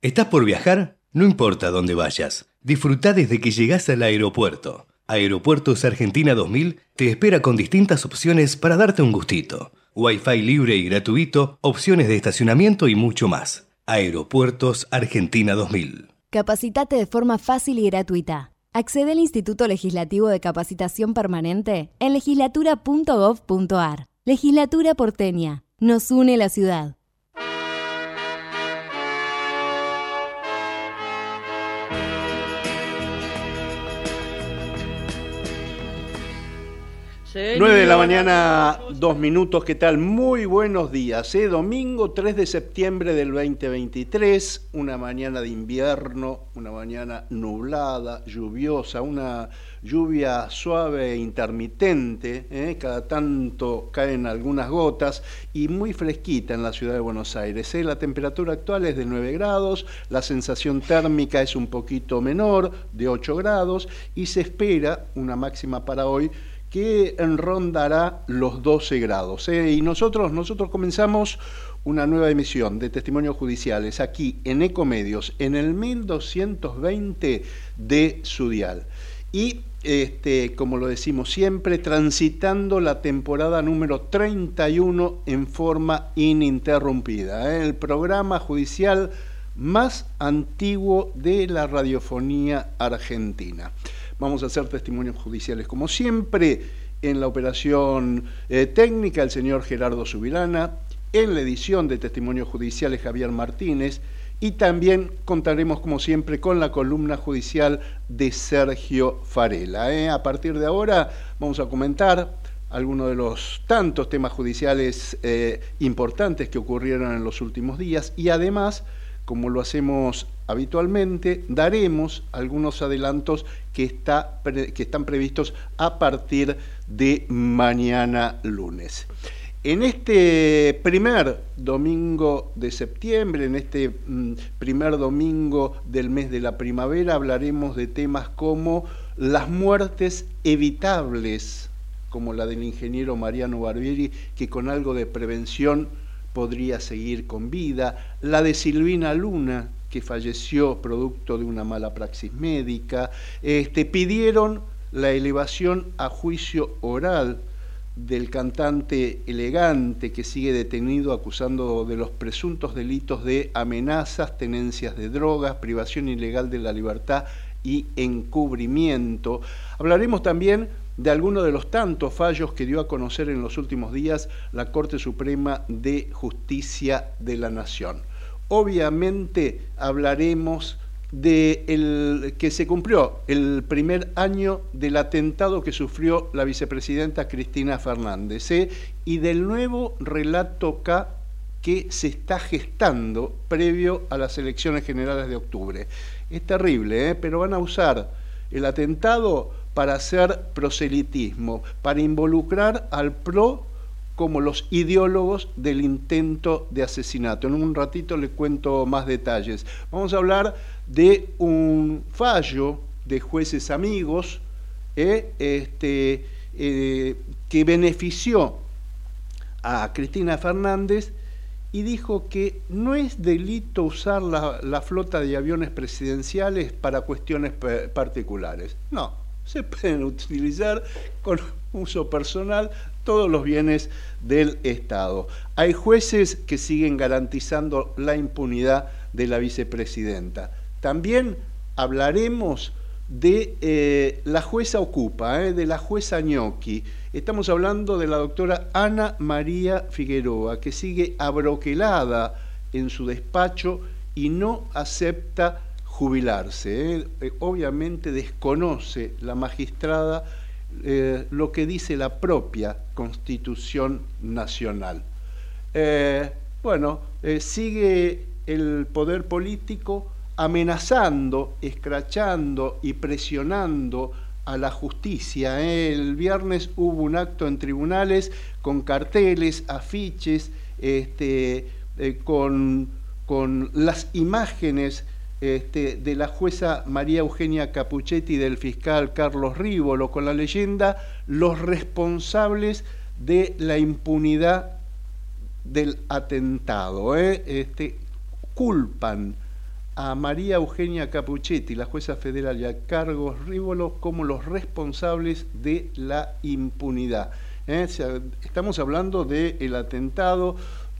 ¿Estás por viajar? No importa dónde vayas. Disfruta desde que llegas al aeropuerto. Aeropuertos Argentina 2000 te espera con distintas opciones para darte un gustito. Wi-Fi libre y gratuito, opciones de estacionamiento y mucho más. Aeropuertos Argentina 2000. Capacitate de forma fácil y gratuita. Accede al Instituto Legislativo de Capacitación Permanente en legislatura.gov.ar. Legislatura porteña. Nos une la ciudad. 9 de la mañana, dos minutos, ¿qué tal? Muy buenos días. ¿eh? Domingo 3 de septiembre del 2023, una mañana de invierno, una mañana nublada, lluviosa, una lluvia suave e intermitente, ¿eh? cada tanto caen algunas gotas y muy fresquita en la ciudad de Buenos Aires. ¿eh? La temperatura actual es de 9 grados, la sensación térmica es un poquito menor, de 8 grados, y se espera una máxima para hoy que rondará los 12 grados. ¿eh? Y nosotros, nosotros comenzamos una nueva emisión de testimonios judiciales aquí en Ecomedios, en el 1220 de Sudial. Y este, como lo decimos siempre, transitando la temporada número 31 en forma ininterrumpida. ¿eh? El programa judicial más antiguo de la radiofonía argentina. Vamos a hacer testimonios judiciales como siempre en la operación eh, técnica el señor Gerardo Subirana, en la edición de testimonios judiciales Javier Martínez y también contaremos como siempre con la columna judicial de Sergio Farela. ¿eh? A partir de ahora vamos a comentar algunos de los tantos temas judiciales eh, importantes que ocurrieron en los últimos días y además como lo hacemos habitualmente, daremos algunos adelantos que, está, que están previstos a partir de mañana lunes. En este primer domingo de septiembre, en este mm, primer domingo del mes de la primavera, hablaremos de temas como las muertes evitables, como la del ingeniero Mariano Barbieri, que con algo de prevención podría seguir con vida, la de Silvina Luna, que falleció producto de una mala praxis médica, este, pidieron la elevación a juicio oral del cantante elegante que sigue detenido acusando de los presuntos delitos de amenazas, tenencias de drogas, privación ilegal de la libertad y encubrimiento. Hablaremos también de algunos de los tantos fallos que dio a conocer en los últimos días la Corte Suprema de Justicia de la Nación. Obviamente hablaremos de el, que se cumplió el primer año del atentado que sufrió la vicepresidenta Cristina Fernández ¿eh? y del nuevo relato K que se está gestando previo a las elecciones generales de octubre. Es terrible, ¿eh? pero van a usar el atentado para hacer proselitismo, para involucrar al PRO como los ideólogos del intento de asesinato. En un ratito le cuento más detalles. Vamos a hablar de un fallo de jueces amigos ¿eh? este, eh, que benefició a Cristina Fernández y dijo que no es delito usar la, flota de aviones presidenciales para cuestiones particulares. No, se pueden utilizar con uso personal todos los bienes del Estado. Hay jueces que siguen garantizando la impunidad de la vicepresidenta. También hablaremos de eh, la jueza Ocupa, eh, de la jueza Gnocchi. Estamos hablando de la doctora Ana María Figueroa, que sigue abroquelada en su despacho y no acepta jubilarse. Eh. obviamente desconoce la magistrada lo que dice la propia Constitución Nacional. bueno, sigue el poder político amenazando, escrachando y presionando a la justicia. El viernes hubo un acto en tribunales con carteles, afiches, este, eh, con, con, las imágenes este, de la jueza María Eugenia Capuchetti y del fiscal Carlos Rívolo, con la leyenda Los responsables de la impunidad del atentado. ¿eh? Este, culpan a María Eugenia Capuchetti, la jueza federal, y a Cargos Rívolo como los responsables de la impunidad. ¿eh? Estamos hablando del atentado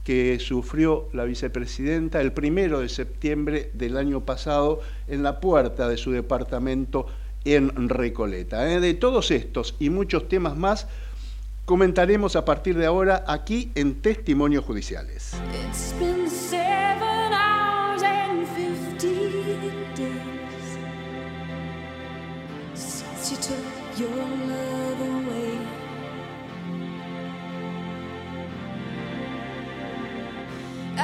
que sufrió la vicepresidenta el primero de septiembre del año pasado en la puerta de su departamento en Recoleta. ¿eh? De todos estos y muchos temas más comentaremos a partir de ahora aquí en Testimonios Judiciales.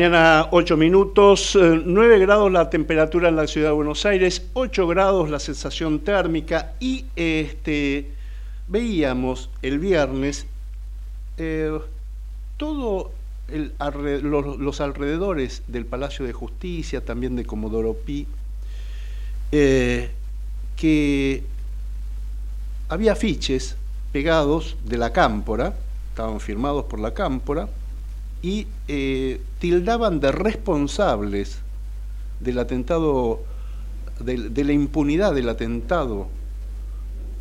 mañana, 8 minutos, 9 eh, grados la temperatura en la ciudad de Buenos Aires, 8 grados la sensación térmica y este, veíamos el viernes eh, todo los, alrededores del Palacio de Justicia, también de Comodoro Pi, eh, que había afiches pegados de la cámpora, estaban firmados por la cámpora, y eh, tildaban de responsables del atentado, de, la impunidad del atentado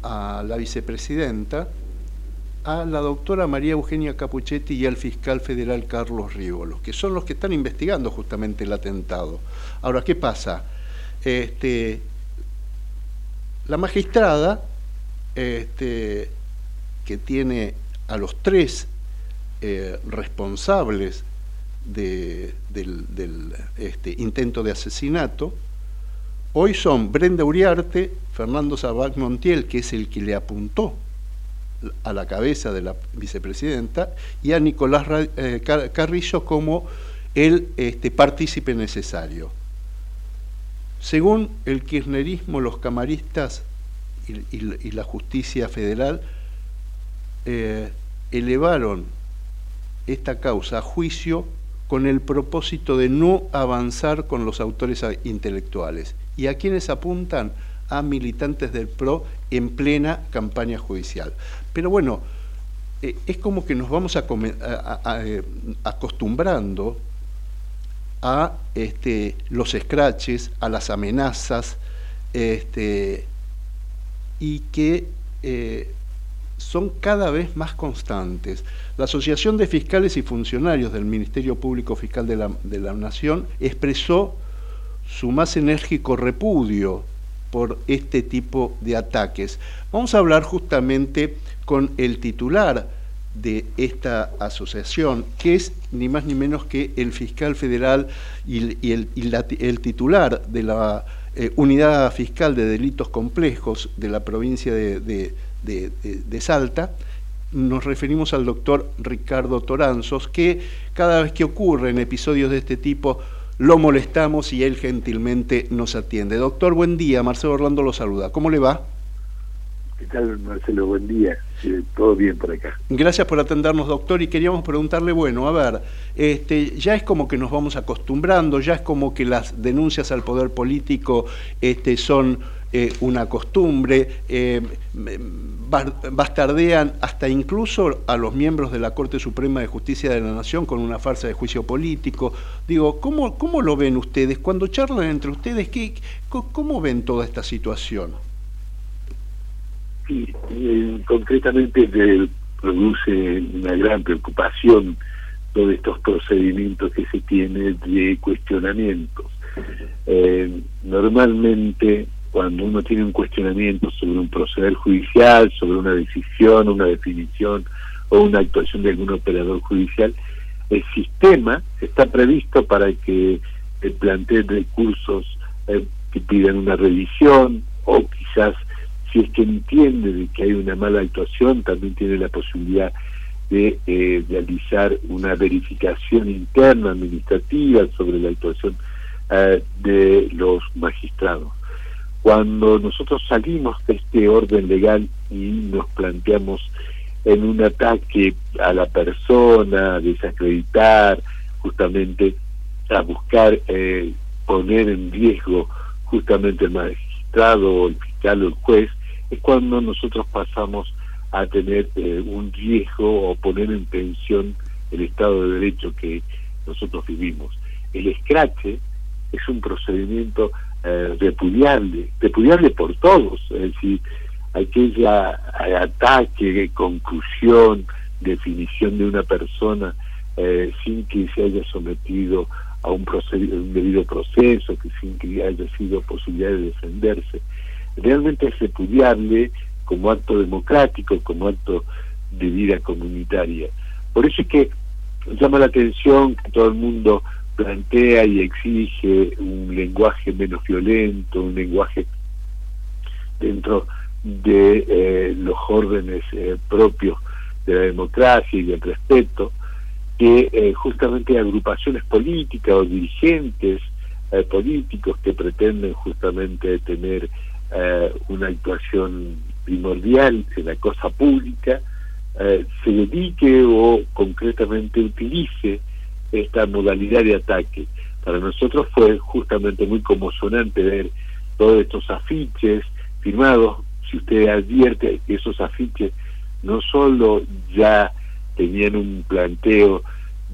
a la vicepresidenta, a la doctora María Eugenia Capuchetti y al fiscal federal Carlos Rívolos, que son los que están investigando justamente el atentado. Ahora, ¿qué pasa? Este, la magistrada, este, que tiene a los tres eh, responsables del, este, intento de asesinato, hoy son Brenda Uriarte, Fernando Sabac Montiel, que es el que le apuntó a la cabeza de la vicepresidenta, y a Nicolás eh, Carrillo como el este, partícipe necesario. Según el kirchnerismo, los camaristas y, la justicia federal eh, elevaron esta causa a juicio con el propósito de no avanzar con los autores intelectuales. ¿Y a quienes apuntan? A militantes del PRO en plena campaña judicial. Pero bueno, eh, es como que nos vamos a, eh, acostumbrando a este, los escraches, a las amenazas, este, y que eh, son cada vez más constantes. La Asociación de Fiscales y Funcionarios del Ministerio Público Fiscal de la, de la Nación expresó su más enérgico repudio por este tipo de ataques. Vamos a hablar justamente con el titular de esta asociación, que es ni más ni menos que el fiscal federal y, el, titular de la eh, Unidad Fiscal de Delitos Complejos de la provincia de, Salta. Nos referimos al doctor Ricardo Toranzos, que cada vez que ocurren episodios de este tipo, lo molestamos y él gentilmente nos atiende. Doctor, buen día. Marcelo Orlando lo saluda. ¿Cómo le va? ¿Qué tal, Marcelo? Buen día. todo bien por acá. Gracias por atendernos, doctor. Y queríamos preguntarle, bueno, a ver, este, ya es como que nos vamos acostumbrando, ya es como que las denuncias al poder político este, son eh, una costumbre, eh, bastardean hasta incluso a los miembros de la Corte Suprema de Justicia de la Nación con una farsa de juicio político. Digo, ¿cómo, cómo lo ven ustedes? Cuando charlan entre ustedes, ¿qué, ¿cómo ven toda esta situación? Sí, eh, concretamente produce una gran preocupación todos estos procedimientos que se tienen de cuestionamientos. Normalmente cuando uno tiene un cuestionamiento sobre un proceder judicial, sobre una decisión, una definición o una actuación de algún operador judicial, el sistema está previsto para que planteen recursos eh, que pidan una revisión o quizás si es que entiende de que hay una mala actuación, también tiene la posibilidad de eh, realizar una verificación interna administrativa sobre la actuación eh, de los magistrados. Cuando nosotros salimos de este orden legal y nos planteamos en un ataque a la persona, desacreditar, justamente a buscar eh, poner en riesgo justamente el magistrado el fiscal o el juez, es cuando nosotros pasamos a tener eh, un riesgo o poner en tensión el Estado de Derecho que nosotros vivimos. El escrache es un procedimiento eh, repudiable, repudiable por todos, es decir, aquella ataque, conclusión, definición de una persona eh, sin que se haya sometido a un, un debido proceso, que sin que haya sido posibilidad de defenderse realmente es repudiable como acto democrático, como acto de vida comunitaria. Por eso es que llama la atención que todo el mundo plantea y exige un lenguaje menos violento, un lenguaje dentro de eh, los órdenes eh, propios de la democracia y del respeto, que eh, justamente agrupaciones políticas o dirigentes políticos que pretenden justamente tener una actuación primordial en la cosa pública, se dedique o concretamente utilice esta modalidad de ataque. Para nosotros fue justamente muy conmocionante ver todos estos afiches firmados. Si usted advierte que esos afiches no solo ya tenían un planteo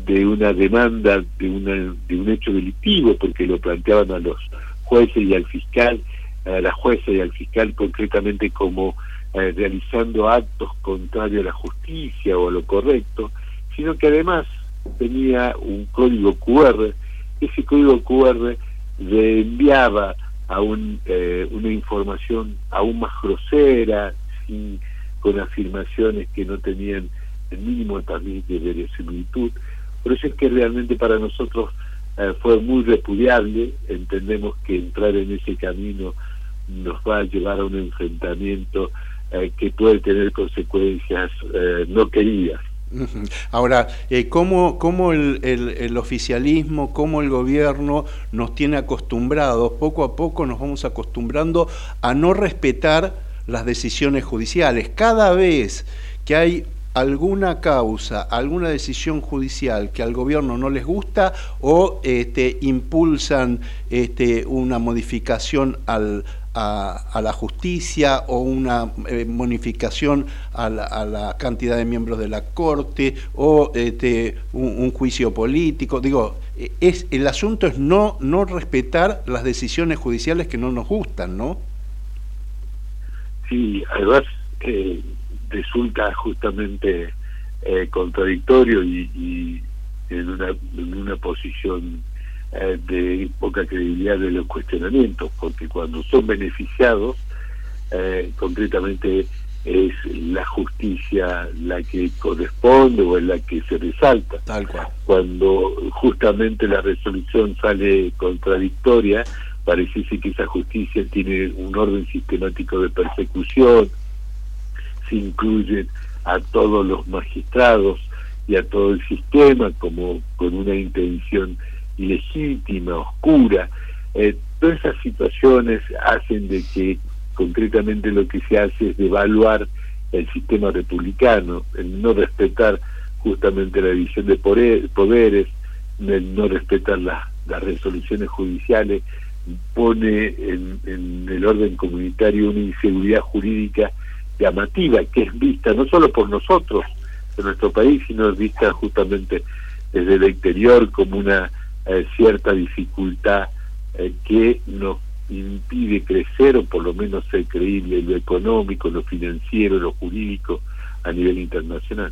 de una demanda de, una, de un hecho delictivo, porque lo planteaban a los jueces y al fiscal, a la jueza y al fiscal concretamente como eh, realizando actos contrarios a la justicia o a lo correcto, sino que además tenía un código QR, ese código QR le enviaba a un, eh, una información aún más grosera, sin, con afirmaciones que no tenían el mínimo también de verosimilitud. Por eso es que realmente para nosotros eh, fue muy repudiable, entendemos que entrar en ese camino nos va a llevar a un enfrentamiento eh, que puede tener consecuencias eh, no queridas. Ahora, eh, ¿cómo, el, oficialismo, cómo el gobierno nos tiene acostumbrados, poco a poco nos vamos acostumbrando a no respetar las decisiones judiciales? Cada vez que hay alguna causa, alguna decisión judicial que al gobierno no les gusta o este, impulsan este, una modificación al, a, la justicia o una eh, modificación a la, cantidad de miembros de la Corte o este, un, juicio político. Digo, es, el asunto es no, no respetar las decisiones judiciales que no nos gustan, ¿no? Sí, además eh, resulta justamente eh, contradictorio y, en, una, en una posición eh, de poca credibilidad de los cuestionamientos, porque cuando son beneficiados, eh, concretamente es la justicia la que corresponde o es la que se resalta. Tal cual. Cuando justamente la resolución sale contradictoria, parece que esa justicia tiene un orden sistemático de persecución, se incluyen a todos los magistrados y a todo el sistema como con una intención ilegítima, oscura. Eh, todas esas situaciones hacen de que concretamente lo que se hace es devaluar el sistema republicano, el no respetar justamente la división de poderes, el no respetar las, resoluciones judiciales, pone en, el orden comunitario una inseguridad jurídica llamativa que es vista no solo por nosotros en nuestro país, sino vista justamente desde el exterior como una eh, cierta dificultad eh, que nos impide crecer o por lo menos ser creíble lo económico, lo financiero, lo jurídico, a nivel internacional.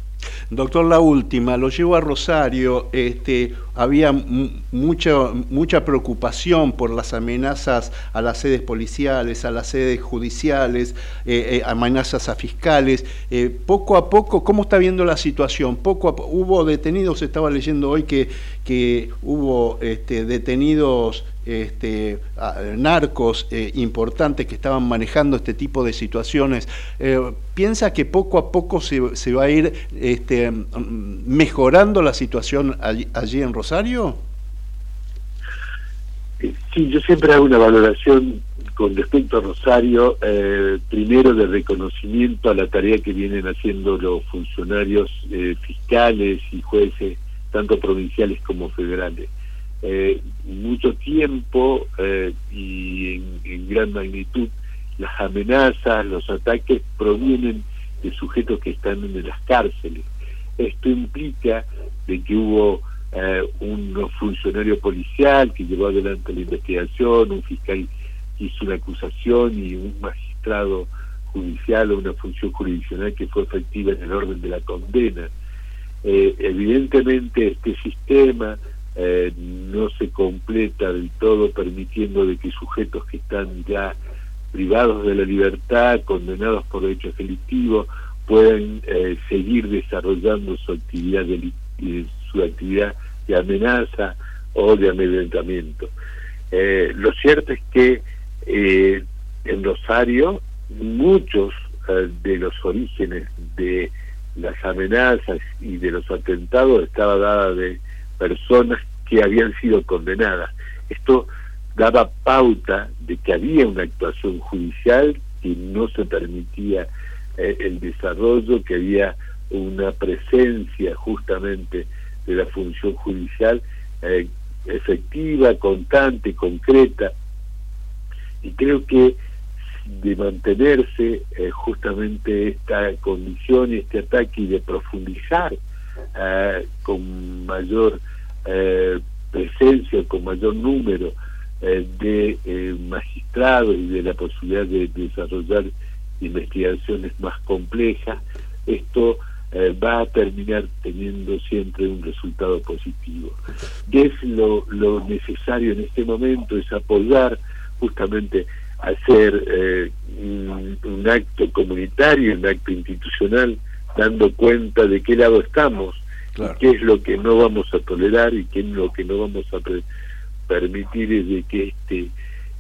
Doctor, la última, lo llevo a Rosario, este, había mucha, mucha preocupación por las amenazas a las sedes policiales, a las sedes judiciales, eh, eh, amenazas a fiscales. Eh, poco a poco, ¿cómo está viendo la situación? Poco a hubo detenidos, estaba leyendo hoy que, que hubo este, detenidos este, narcos importantes que estaban manejando este tipo de situaciones. ¿Piensa que poco a poco se, se, va a ir este, mejorando la situación allí, en Rosario? Eh, sí, yo siempre hago una valoración con respecto a Rosario, primero de reconocimiento a la tarea que vienen haciendo los funcionarios fiscales y jueces, tanto provinciales como federales eh, mucho tiempo eh, y en, gran magnitud las amenazas, los ataques provienen de sujetos que están en las cárceles. Esto implica de que hubo eh, un funcionario policial que llevó adelante la investigación, un fiscal que hizo una acusación y un magistrado judicial o una función jurisdiccional que fue efectiva en el orden de la condena. Eh, evidentemente este sistema eh, no se completa del todo permitiendo de que sujetos que están ya privados de la libertad, condenados por hechos delictivos, puedan eh, seguir desarrollando su actividad de, eh, su actividad de amenaza o de amedrentamiento. lo cierto es que en Rosario muchos de los orígenes de las amenazas y de los atentados estaba dada de personas que habían sido condenadas. Esto daba pauta de que había una actuación judicial que no se permitía eh, el desarrollo, que había una presencia justamente de la función judicial eh, efectiva, constante, concreta. Y creo que de mantenerse eh, justamente esta condición y este ataque y de profundizar con mayor eh, presencia, con mayor número eh, de eh, magistrados y de la posibilidad de, desarrollar investigaciones más complejas, esto eh, va a terminar teniendo siempre un resultado positivo. ¿Qué es lo, lo necesario en este momento? Es apoyar justamente hacer un, un acto comunitario, un acto institucional, dando cuenta de qué lado estamos, qué es lo que no vamos a tolerar y qué es lo que no vamos a permitir es de que este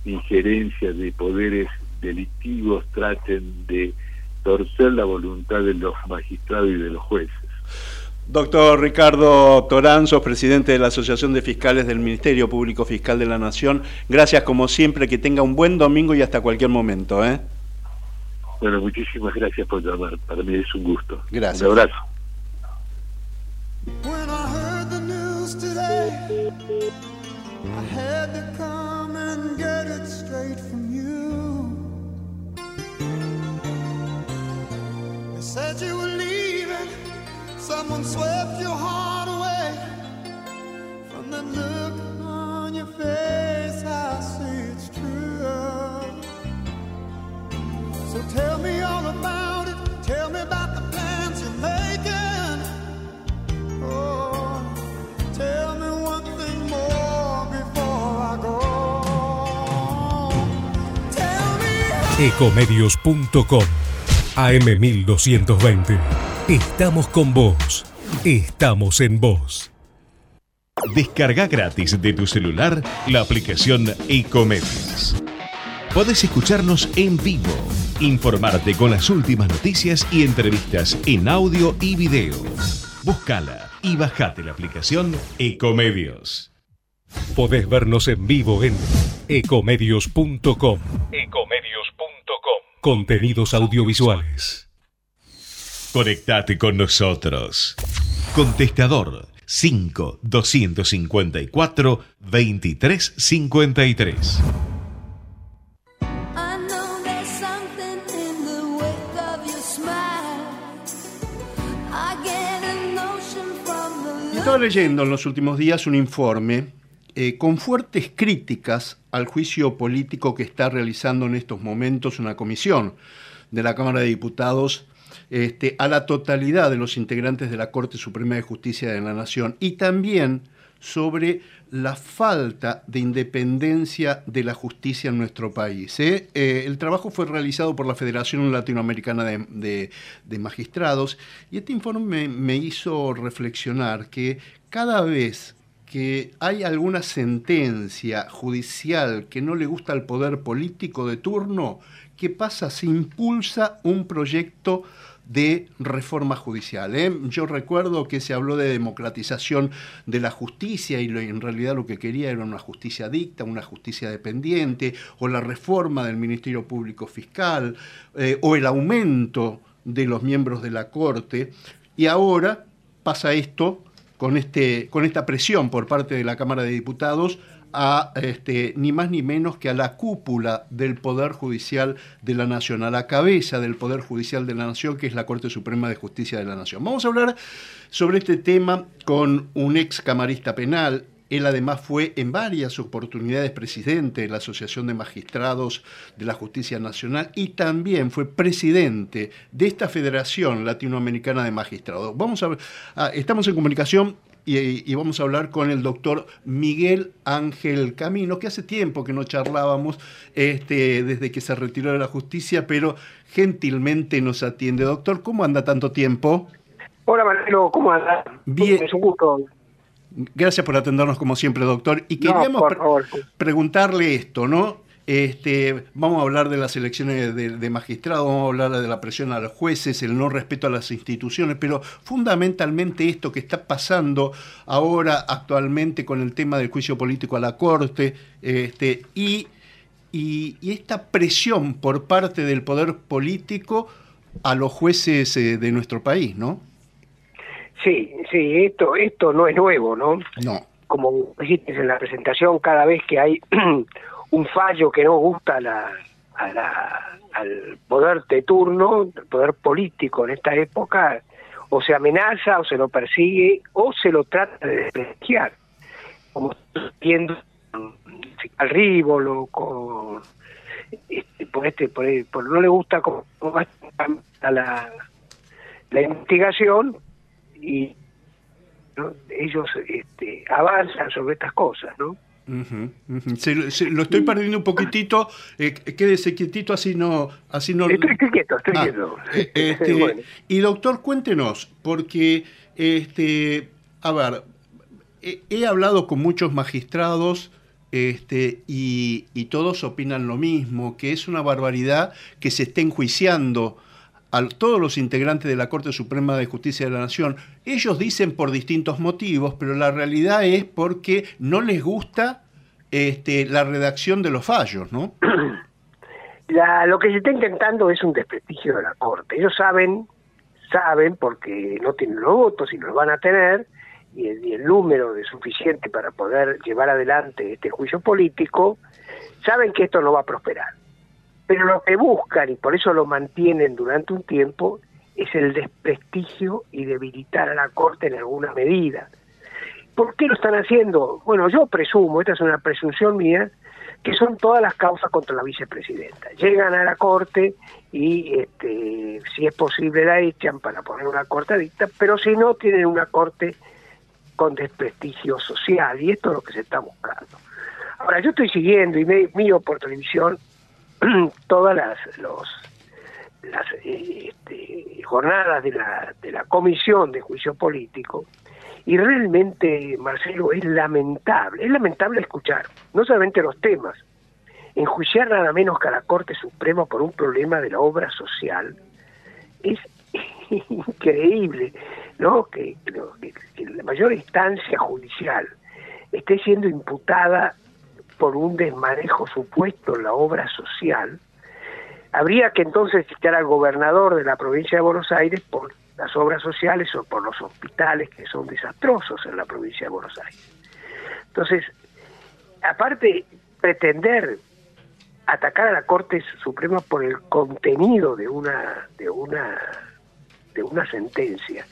injerencia de poderes delictivos traten de torcer la voluntad de los magistrados y de los jueces. Doctor Ricardo Toranzos, presidente de la Asociación de Fiscales del Ministerio Público Fiscal de la Nación, gracias como siempre, que tenga un buen domingo y hasta cualquier momento. ¿eh? Bueno, muchísimas gracias por llamar, para mí es un gusto. Gracias. Un abrazo. When I heard the news today, I had to come said you were leaving, someone swept your heart away. From the look on your face, I see it's true. So tell me all about it, tell me about the plans you're making. Oh, tell me one thing more before I go. Ecomedios.com AM1220. Estamos con vos. Estamos en vos. Descarga gratis de tu celular la aplicación Ecomedios. Podés escucharnos en vivo, informarte con las últimas noticias y entrevistas en audio y video. Búscala y bajate la aplicación Ecomedios. Podés vernos en vivo en ecomedios.com. Contenidos audiovisuales. Conectate con nosotros. Contestador 5 254 2353. I know there's something in the wake of your smile. I get a notion from the Estaba leyendo en los últimos días un informe eh, con fuertes críticas al juicio político que está realizando en estos momentos una comisión de la Cámara de Diputados este, a la totalidad de los integrantes de la Corte Suprema de Justicia de la Nación y también sobre la falta de independencia de la justicia en nuestro país. ¿eh? Eh, el trabajo fue realizado por la Federación Latinoamericana de, de- Magistrados y este informe me, me hizo reflexionar que cada vez que hay alguna sentencia judicial que no le gusta al poder político de turno, ¿qué pasa? Se impulsa un proyecto de reforma judicial. ¿eh? Yo recuerdo que se habló de democratización de la justicia y en realidad lo que quería era una justicia dicta, una justicia dependiente, o la reforma del Ministerio Público Fiscal, eh, o el aumento de los miembros de la Corte. Y ahora pasa esto con, este, con esta presión por parte de la Cámara de Diputados a este, ni más ni menos que a la cúpula del Poder Judicial de la Nación, a la cabeza del Poder Judicial de la Nación, que es la Corte Suprema de Justicia de la Nación. Vamos a hablar sobre este tema con un ex camarista penal. Él además fue en varias oportunidades presidente de la Asociación de Magistrados de la Justicia Nacional y también fue presidente de esta Federación Latinoamericana de Magistrados. Vamos a, ah, estamos en comunicación y, y vamos a hablar con el doctor Miguel Ángel Camino, que hace tiempo que no charlábamos este, desde que se retiró de la justicia, pero gentilmente nos atiende. Doctor, ¿cómo anda tanto tiempo? Hola Manolo, ¿cómo andas? Bien. Es un gusto. Gracias por atendernos como siempre, doctor. Y queríamos pre- preguntarle esto, ¿no? Este, vamos a hablar de las elecciones de, de magistrados, vamos a hablar de la presión a los jueces, el no respeto a las instituciones, pero fundamentalmente esto que está pasando ahora actualmente con el tema del juicio político a la Corte este, y, y- y esta presión por parte del poder político a los jueces eh, de nuestro país, ¿no? Sí, sí, esto, esto no es nuevo, ¿no? No. Como dijiste en la presentación, cada vez que hay un fallo que no gusta a la, a la- al poder de turno, el poder político en esta época, o se amenaza, o se lo persigue, o se lo trata de desprestigiar. Como viendo fiscal Rívolo, con este, por este, por, por no le gusta va a la, la investigación y ¿no? ellos este, avanzan sobre estas cosas, ¿no? Ujú, ujú. Se- se- lo estoy perdiendo un poquitito. eh, quédese quietito, así no. Así no... Estoy, estoy quieto, estoy Ah, quieto. eh, este, Bueno. Y doctor, cuéntenos, porque, este, a ver, he, he hablado con muchos magistrados este, y, y todos opinan lo mismo, que es una barbaridad que se esté enjuiciando a todos los integrantes de la Corte Suprema de Justicia de la Nación. Ellos dicen por distintos motivos, pero la realidad es porque no les gusta este, la redacción de los fallos, ¿no? La- lo que se está intentando es un desprestigio de la Corte. Ellos saben, saben, porque no tienen los votos y los van a tener, y el, número de suficiente para poder llevar adelante este juicio político, saben que esto no va a prosperar. Pero lo que buscan, y por eso lo mantienen durante un tiempo, es el desprestigio y debilitar a la Corte en alguna medida. ¿Por qué lo están haciendo? Bueno, yo presumo, esta es una presunción mía, que son todas las causas contra la vicepresidenta. Llegan a la Corte y, este, si es posible, la echan para poner una cortadita, pero si no, tienen una Corte con desprestigio social, y esto es lo que se está buscando. Ahora, yo estoy siguiendo y me miro por televisión todas las, los, las este, jornadas de la, de la Comisión de Juicio Político, y realmente, Marcelo, es lamentable, es lamentable escuchar, no solamente los temas, enjuiciar nada menos que a la Corte Suprema por un problema de la obra social, es increíble, ¿no? Que, que, la mayor instancia judicial esté siendo imputada por un desmanejo supuesto en la obra social, habría que entonces citar al gobernador de la provincia de Buenos Aires por las obras sociales o por los hospitales que son desastrosos en la provincia de Buenos Aires. Entonces, aparte, pretender atacar a la Corte Suprema por el contenido de una de una de una sentencia,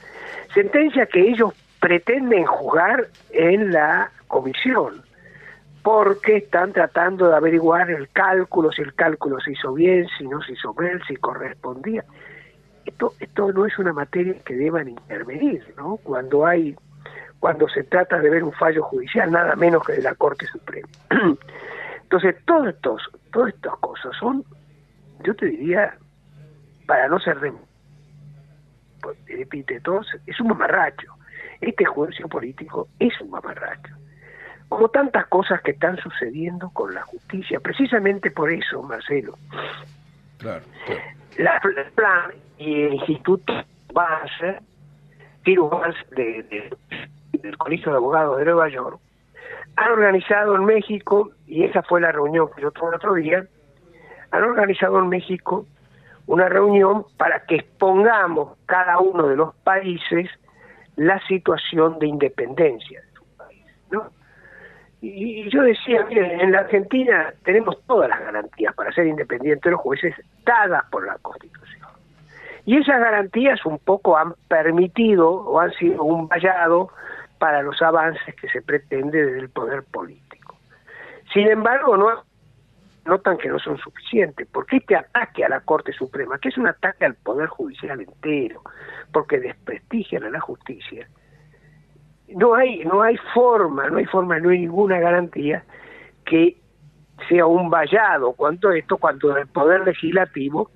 sentencia que ellos pretenden juzgar en la comisión, porque están tratando de averiguar el cálculo, si el cálculo se hizo bien, si no se hizo mal, si correspondía esto, esto no es una materia que deban intervenir, ¿no? Cuando hay, cuando se trata de ver un fallo judicial, nada menos que de la Corte Suprema. Entonces, todos estos, todas estas cosas son, yo te diría, para no ser de, todos, es un mamarracho. Este juicio político es un mamarracho. Como tantas cosas que están sucediendo con la justicia, precisamente por eso, Marcelo. Claro. La, plan y el Instituto Vance, Tiro Vance de, del Colegio de Abogados de Nueva York, han organizado en México, y esa fue la reunión que yo tuve el otro día, han organizado en México una reunión para que expongamos cada uno de los países la situación de independencia de su país. ¿no? Y yo decía, miren, en la Argentina tenemos todas las garantías para ser independientes los jueces dadas por la Constitución. Y esas garantías un poco han permitido o han sido un vallado para los avances que se pretende desde el poder político. Sin embargo, no notan que no son suficientes, porque este ataque a la Corte Suprema, que es un ataque al Poder Judicial entero, porque desprestigian a la justicia, no hay, no hay forma, no hay forma, no hay ninguna garantía que sea un vallado cuanto esto, cuando el Poder Legislativo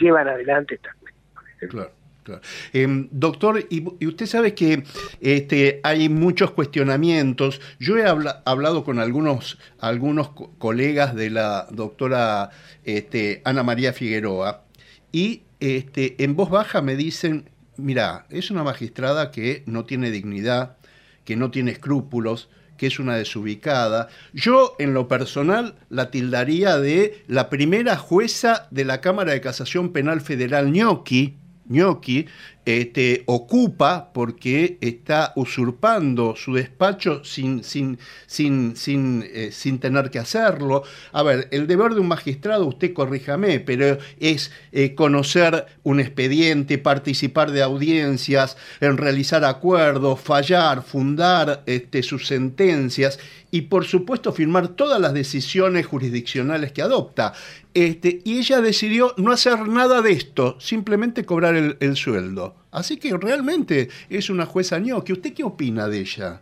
llevan adelante esta cuestión. Claro. Claro. Em, doctor, y, usted sabe que este, hay muchos cuestionamientos. Yo he hablado con algunos, algunos colegas de la doctora este, Ana María Figueroa y este, en voz baja me dicen, mira, es una magistrada que no tiene dignidad, que no tiene escrúpulos, que es una desubicada. Yo, en lo personal, la tildaría de la primera jueza de la Cámara de Casación Penal Federal, Gnocchi, Gnocchi este, ocupa porque está usurpando su despacho sin, sin, sin, sin, eh, sin, tener que hacerlo. A ver, el deber de un magistrado, usted corríjame, pero es eh, conocer un expediente, participar de audiencias, en realizar acuerdos, fallar, fundar este, sus sentencias y por supuesto firmar todas las decisiones jurisdiccionales que adopta. Este, y ella decidió no hacer nada de esto, simplemente cobrar el, sueldo. Así que realmente es una jueza ñoque. ¿Usted qué opina de ella?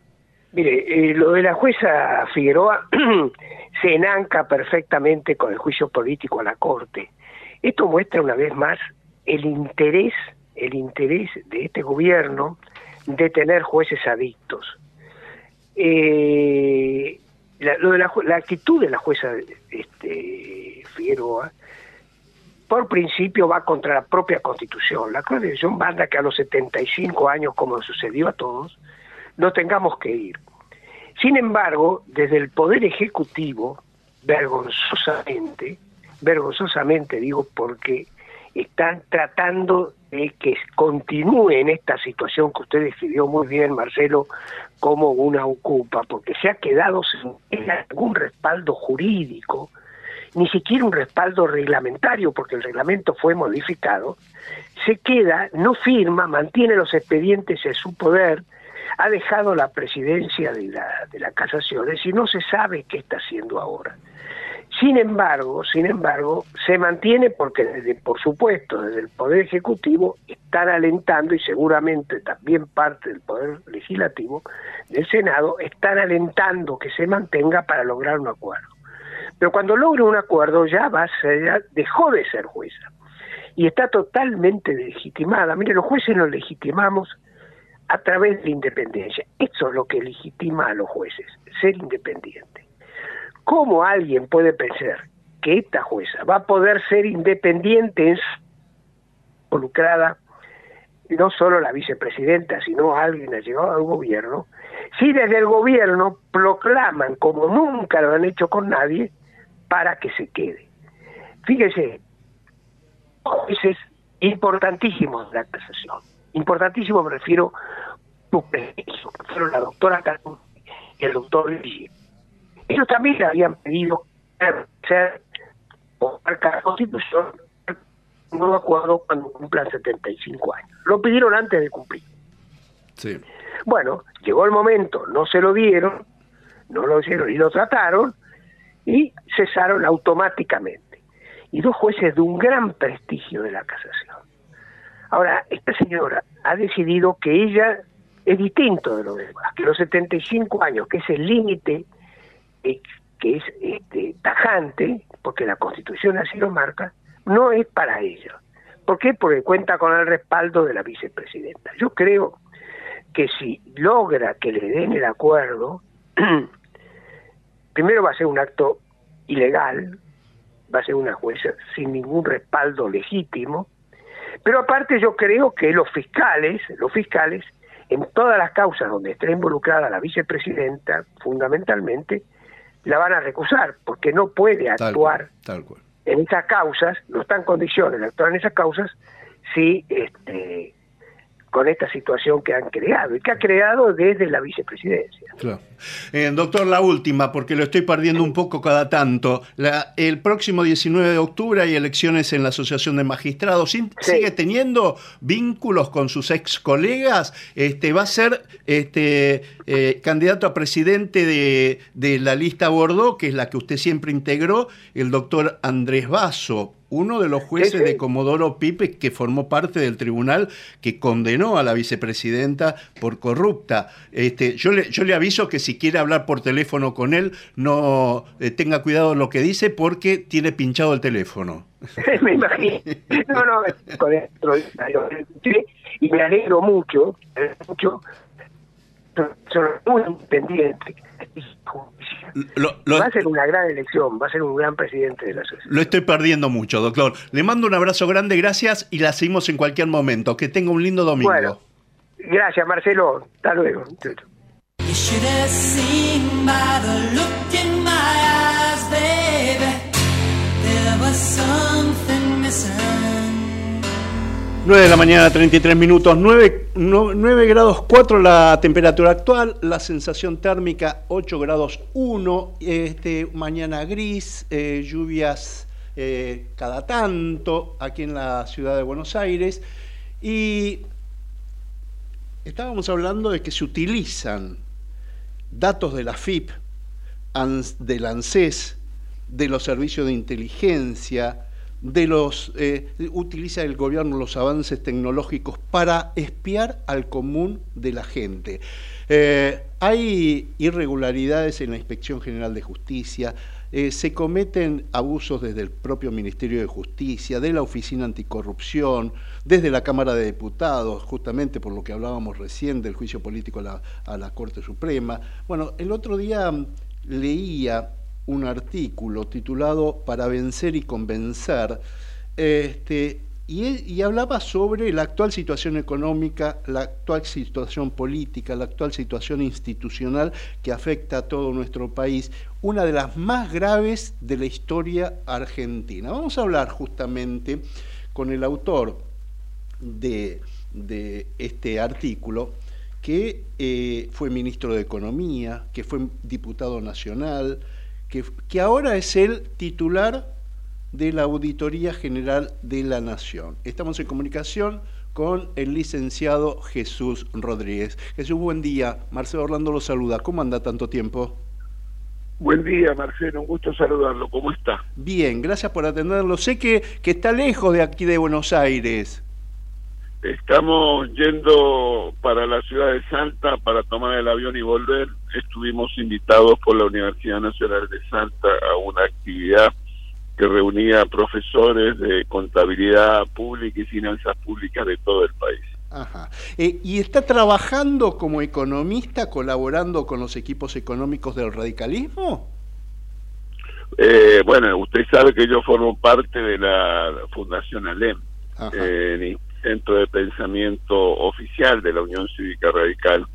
Mire, eh, lo de la jueza Figueroa se enanca perfectamente con el juicio político a la Corte. Esto muestra una vez más el interés, el interés de este gobierno de tener jueces adictos eh, la, lo de la, actitud de la jueza este, Figueroa, por principio va contra la propia Constitución. La Constitución manda que a los 75 años, como sucedió a todos, no tengamos que ir. Sin embargo, desde el Poder Ejecutivo, vergonzosamente, vergonzosamente digo porque están tratando de que continúe en esta situación que usted describió muy bien, Marcelo, como una ocupa, porque se ha quedado sin ningún respaldo jurídico, ni siquiera un respaldo reglamentario, porque el reglamento fue modificado, se queda, no firma, mantiene los expedientes en su poder, ha dejado la presidencia de la, de la casación, es decir, no se sabe qué está haciendo ahora. Sin embargo, sin embargo, se mantiene porque desde, por supuesto, desde el Poder Ejecutivo están alentando y seguramente también parte del Poder Legislativo, del Senado, están alentando que se mantenga para lograr un acuerdo. Pero cuando logra un acuerdo ya va ya dejó de ser jueza y está totalmente legitimada. Mire, los jueces nos legitimamos a través de la independencia. Eso es lo que legitima a los jueces, ser independiente. ¿Cómo alguien puede pensar que esta jueza va a poder ser independiente involucrada no solo la vicepresidenta, sino alguien ha llegado al gobierno, si desde el gobierno proclaman, como nunca lo han hecho con nadie, para que se quede. Fíjese, jueces importantísimos de la casación, importantísimo me refiero a fueron la doctora Carlos y el doctor Luigi. Ellos también le habían pedido ser o marcar la constitución un nuevo acuerdo cuando cumplan 75 años. Lo pidieron antes de cumplir. Sí. Bueno, llegó el momento, no se lo dieron, no lo hicieron y lo trataron y cesaron automáticamente. Y dos jueces de un gran prestigio de la casación. Ahora, esta señora ha decidido que ella es distinto de lo demás, que los 75 años, que es el límite eh, que es este, tajante, porque la Constitución así lo marca, no es para ella. ¿Por qué? Porque cuenta con el respaldo de la vicepresidenta. Yo creo que si logra que le den el acuerdo, primero va a ser un acto ilegal, va a ser una jueza sin ningún respaldo legítimo, pero aparte yo creo que los fiscales, los fiscales, en todas las causas donde esté involucrada la vicepresidenta, fundamentalmente, la van a recusar, porque no puede actuar en esas causas, no está en condiciones de actuar en esas causas, si este, con esta situación que han creado y que ha creado desde la vicepresidencia. Claro. Eh, doctor, la última, porque lo estoy perdiendo un poco cada tanto. La, el próximo 19 de octubre hay elecciones en la Asociación de Magistrados. ¿Sigue teniendo vínculos con sus ex colegas? Este, ¿Va a ser este, eh, candidato a presidente de, de la lista Bordeaux, que es la que usted siempre integró, el doctor Andrés Basso? Uno de los jueces de Comodoro Pipe que formó parte del tribunal que condenó a la vicepresidenta por corrupta. Este, yo, le, yo le aviso que si quiere hablar por teléfono con él, no eh, tenga cuidado lo que dice porque tiene pinchado el teléfono. me imagino. No, no, y me alegro mucho, mucho, son muy independientes va a ser una gran elección, va a ser un gran presidente de la sociedad. Lo estoy perdiendo mucho, doctor. Le mando un abrazo grande, gracias y la seguimos en cualquier momento. Que tenga un lindo domingo. Bueno, gracias, Marcelo. Hasta luego. 9 de la mañana, 33 minutos, 9, 9, grados 4 la temperatura actual, la sensación térmica 8 grados 1, este, mañana gris, eh, lluvias eh, cada tanto aquí en la ciudad de Buenos Aires. Y estábamos hablando de que se utilizan datos de la FIP, del ANSES, de los servicios de inteligencia, de los eh, utiliza el gobierno los avances tecnológicos para espiar al común de la gente. Eh, hay irregularidades en la Inspección General de Justicia, eh, se cometen abusos desde el propio Ministerio de Justicia, de la Oficina Anticorrupción, desde la Cámara de Diputados, justamente por lo que hablábamos recién del juicio político a la, a la Corte Suprema. Bueno, el otro día mm, leía un artículo titulado Para vencer y convencer, este, y, hablaba sobre la actual situación económica, la actual situación política, la actual situación institucional que afecta a todo nuestro país, una de las más graves de la historia argentina. Vamos a hablar justamente con el autor de, este artículo que eh, fue ministro de Economía, que fue diputado nacional, que, que ahora es el titular de la Auditoría General de la Nación. Estamos en comunicación con el licenciado Jesús Rodríguez. Jesús, buen día. Marcelo Orlando lo saluda. ¿Cómo anda tanto tiempo? Buen día, Marcelo. Un gusto saludarlo. ¿Cómo está? Bien, gracias por atenderlo. Sé que, que está lejos de aquí de Buenos Aires. Estamos yendo para la ciudad de Salta para tomar el avión y volver. Estuvimos invitados por la Universidad Nacional de Salta a una actividad que reunía profesores de contabilidad pública y finanzas públicas de todo el país. Ajá. Eh, ¿Y está trabajando como economista, colaborando con los equipos económicos del radicalismo? Eh, bueno, usted sabe que yo formo parte de la Fundación ALEM, eh, Centro de Pensamiento Oficial de la Unión Cívica Radical,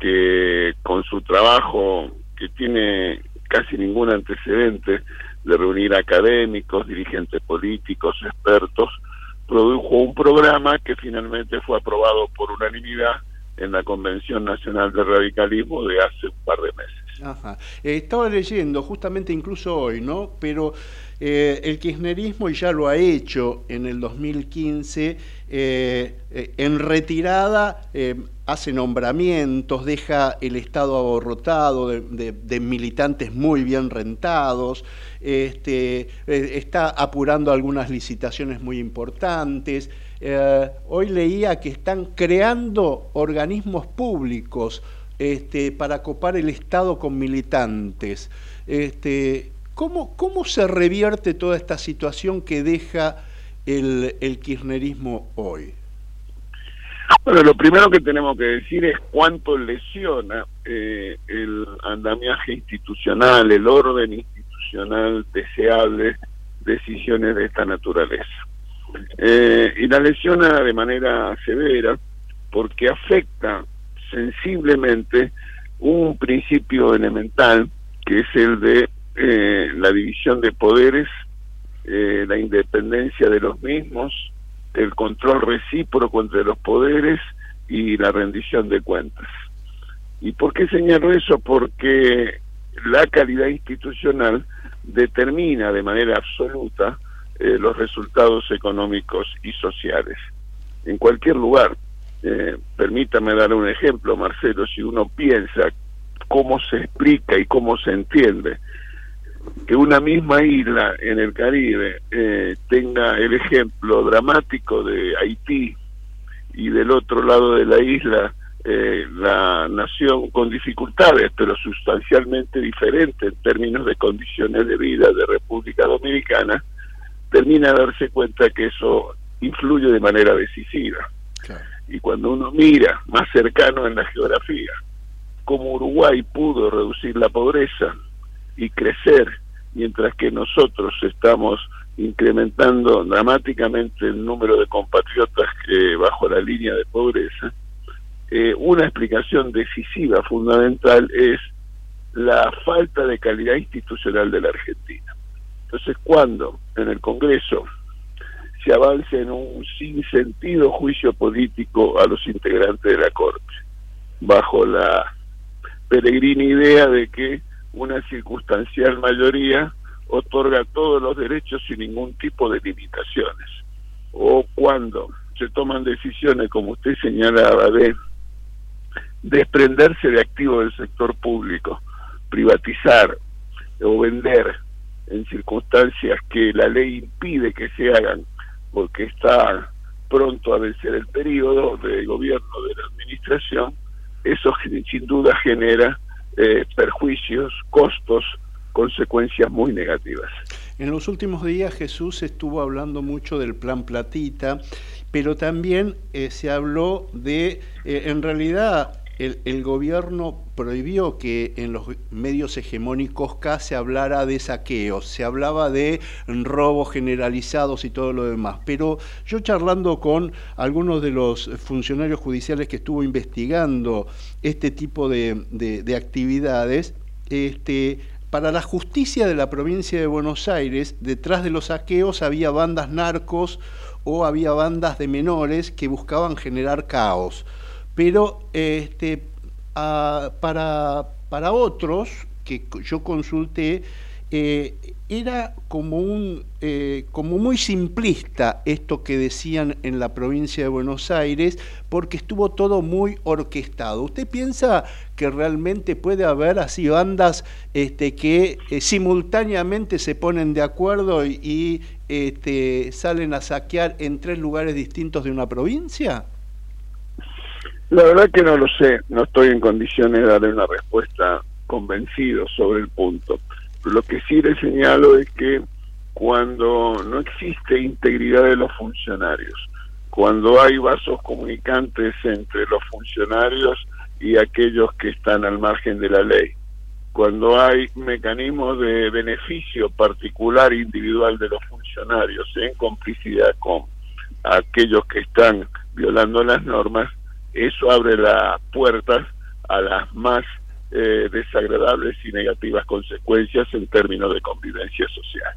que con su trabajo, que tiene casi ningún antecedente, de reunir académicos, dirigentes políticos, expertos, produjo un programa que finalmente fue aprobado por unanimidad en la Convención Nacional de Radicalismo de hace un par de meses. Eh, estaba leyendo justamente incluso hoy, ¿no? Pero eh, el kirchnerismo ya lo ha hecho en el 2015, eh, en retirada hace nombramientos, deja el Estado aborrotado de, militantes muy bien rentados, este, eh, está apurando algunas licitaciones muy importantes. Eh, hoy leía que están creando organismos públicos este, para copar el Estado con militantes. Este, ¿cómo, ¿Cómo se revierte toda esta situación que deja el, el kirchnerismo hoy? Bueno, lo primero que tenemos que decir es cuánto lesiona eh, el andamiaje institucional, el orden institucional deseable decisiones de esta naturaleza. Eh, y la lesiona de manera severa porque afecta sensiblemente un principio elemental que es el de eh, la división de poderes, la independencia de los mismos, el control recíproco entre los poderes y la rendición de cuentas. ¿Y por qué señalo eso? Porque la calidad institucional determina de manera absoluta eh, los resultados económicos y sociales. En cualquier lugar, eh, permítame dar un ejemplo, Marcelo, si uno piensa cómo se explica y cómo se entiende que una misma isla en el Caribe eh, tenga el ejemplo dramático de Haití y del otro lado de la isla eh, la nación con dificultades, pero sustancialmente diferente en términos de condiciones de vida de República Dominicana, termina a darse cuenta que eso influye de manera decisiva. Y cuando uno mira más cercano en la geografía, cómo Uruguay pudo reducir la pobreza, y crecer, mientras que nosotros estamos incrementando dramáticamente el número de compatriotas que bajo la línea de pobreza, eh, una explicación decisiva, fundamental, es la falta de calidad institucional de la Argentina. Entonces, cuando en el Congreso se avanza en un sinsentido juicio político a los integrantes de la Corte, bajo la peregrina idea de que una circunstancial mayoría otorga todos los derechos sin ningún tipo de limitaciones. O cuando se toman decisiones, como usted señalaba, de desprenderse de activos del sector público, privatizar o vender en circunstancias que la ley impide que se hagan porque está pronto a vencer el periodo de gobierno de la administración, eso sin duda genera eh, perjuicios, costos, consecuencias muy negativas. En los últimos días Jesús estuvo hablando mucho del plan Platita, pero también eh, se habló de, eh, en realidad, el, gobierno prohibió que en los medios hegemónicos casi se hablara de saqueos, se hablaba de robos generalizados y todo lo demás. Pero yo charlando con algunos de los funcionarios judiciales que estuvo investigando este tipo de, actividades, este, para la justicia de la provincia de Buenos Aires, detrás de los saqueos había bandas narcos o había bandas de menores que buscaban generar caos. Pero este, para, para otros que yo consulté, eh, era como, un, eh, como muy simplista esto que decían en la provincia de Buenos Aires, porque estuvo todo muy orquestado. ¿Usted piensa que realmente puede haber así bandas este, que eh, simultáneamente se ponen de acuerdo y, este, salen a saquear en tres lugares distintos de una provincia? La verdad que no lo sé, no estoy en condiciones de darle una respuesta convencido sobre el punto. Lo que sí le señalo es que cuando no existe integridad de los funcionarios, cuando hay vasos comunicantes entre los funcionarios y aquellos que están al margen de la ley, cuando hay mecanismos de beneficio particular individual de los funcionarios en complicidad con aquellos que están violando las normas, eso abre las puertas a las más eh, desagradables y negativas consecuencias en términos de convivencia social.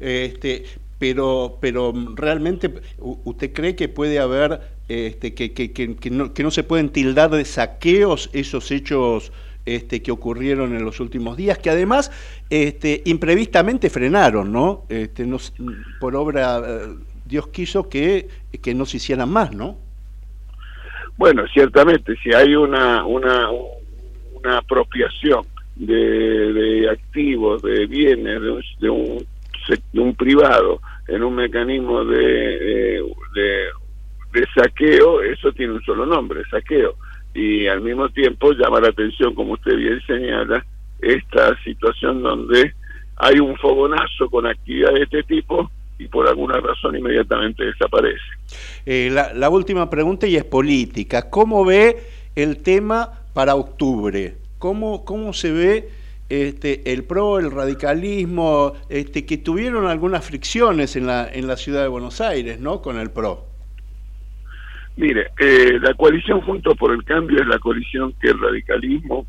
Este, pero, pero realmente usted cree que puede haber, este, que, que, que, no, que no se pueden tildar de saqueos esos hechos este, que ocurrieron en los últimos días, que además este, imprevistamente frenaron, ¿no? Este, por obra, eh, Dios quiso que, que no se hicieran más, ¿no? Bueno, ciertamente, si hay una, una, una apropiación de, activos, de bienes de un, de un, de un privado en un mecanismo de, de, de, saqueo, eso tiene un solo nombre, saqueo. Y al mismo tiempo llama la atención, como usted bien señala, esta situación donde hay un fogonazo con actividad de este tipo y por alguna razón inmediatamente desaparece. Eh, la, última pregunta y es política. ¿Cómo ve el tema para octubre? ¿Cómo, cómo se ve este, el PRO, el radicalismo, este, que tuvieron algunas fricciones en la, en la ciudad de Buenos Aires, ¿no? Con el PRO. Mire, eh, la coalición Juntos por el Cambio es la coalición que el radicalismo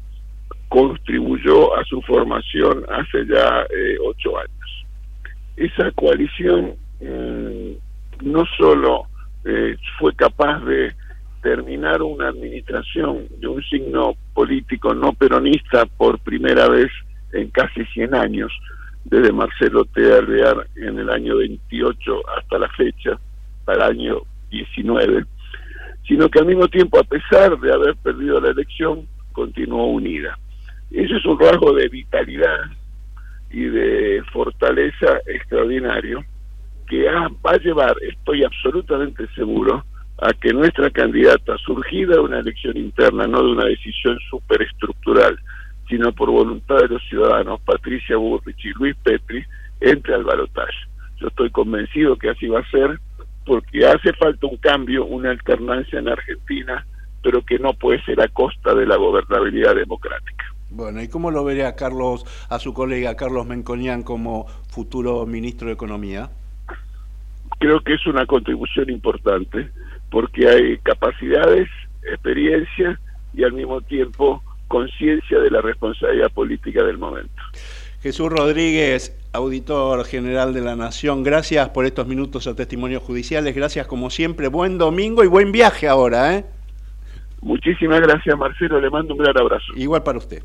contribuyó a su formación hace ya eh, ocho años esa coalición eh, no solo eh, fue capaz de terminar una administración de un signo político no peronista por primera vez en casi 100 años, desde Marcelo T. Alvear en el año 28 hasta la fecha, para el año 19, sino que al mismo tiempo, a pesar de haber perdido la elección, continuó unida. Eso es un rasgo de vitalidad y de fortaleza extraordinario que va a llevar, estoy absolutamente seguro, a que nuestra candidata, surgida de una elección interna, no de una decisión superestructural, sino por voluntad de los ciudadanos, Patricia Burrich y Luis Petri, entre al balotaje. Yo estoy convencido que así va a ser, porque hace falta un cambio, una alternancia en Argentina, pero que no puede ser a costa de la gobernabilidad democrática. Bueno, ¿y cómo lo vería a Carlos, a su colega Carlos Menconian como futuro ministro de Economía? Creo que es una contribución importante porque hay capacidades, experiencia y al mismo tiempo conciencia de la responsabilidad política del momento. Jesús Rodríguez, auditor general de la Nación, gracias por estos minutos a testimonios judiciales, gracias como siempre, buen domingo y buen viaje ahora, ¿eh? Muchísimas gracias Marcelo, le mando un gran abrazo. Igual para usted.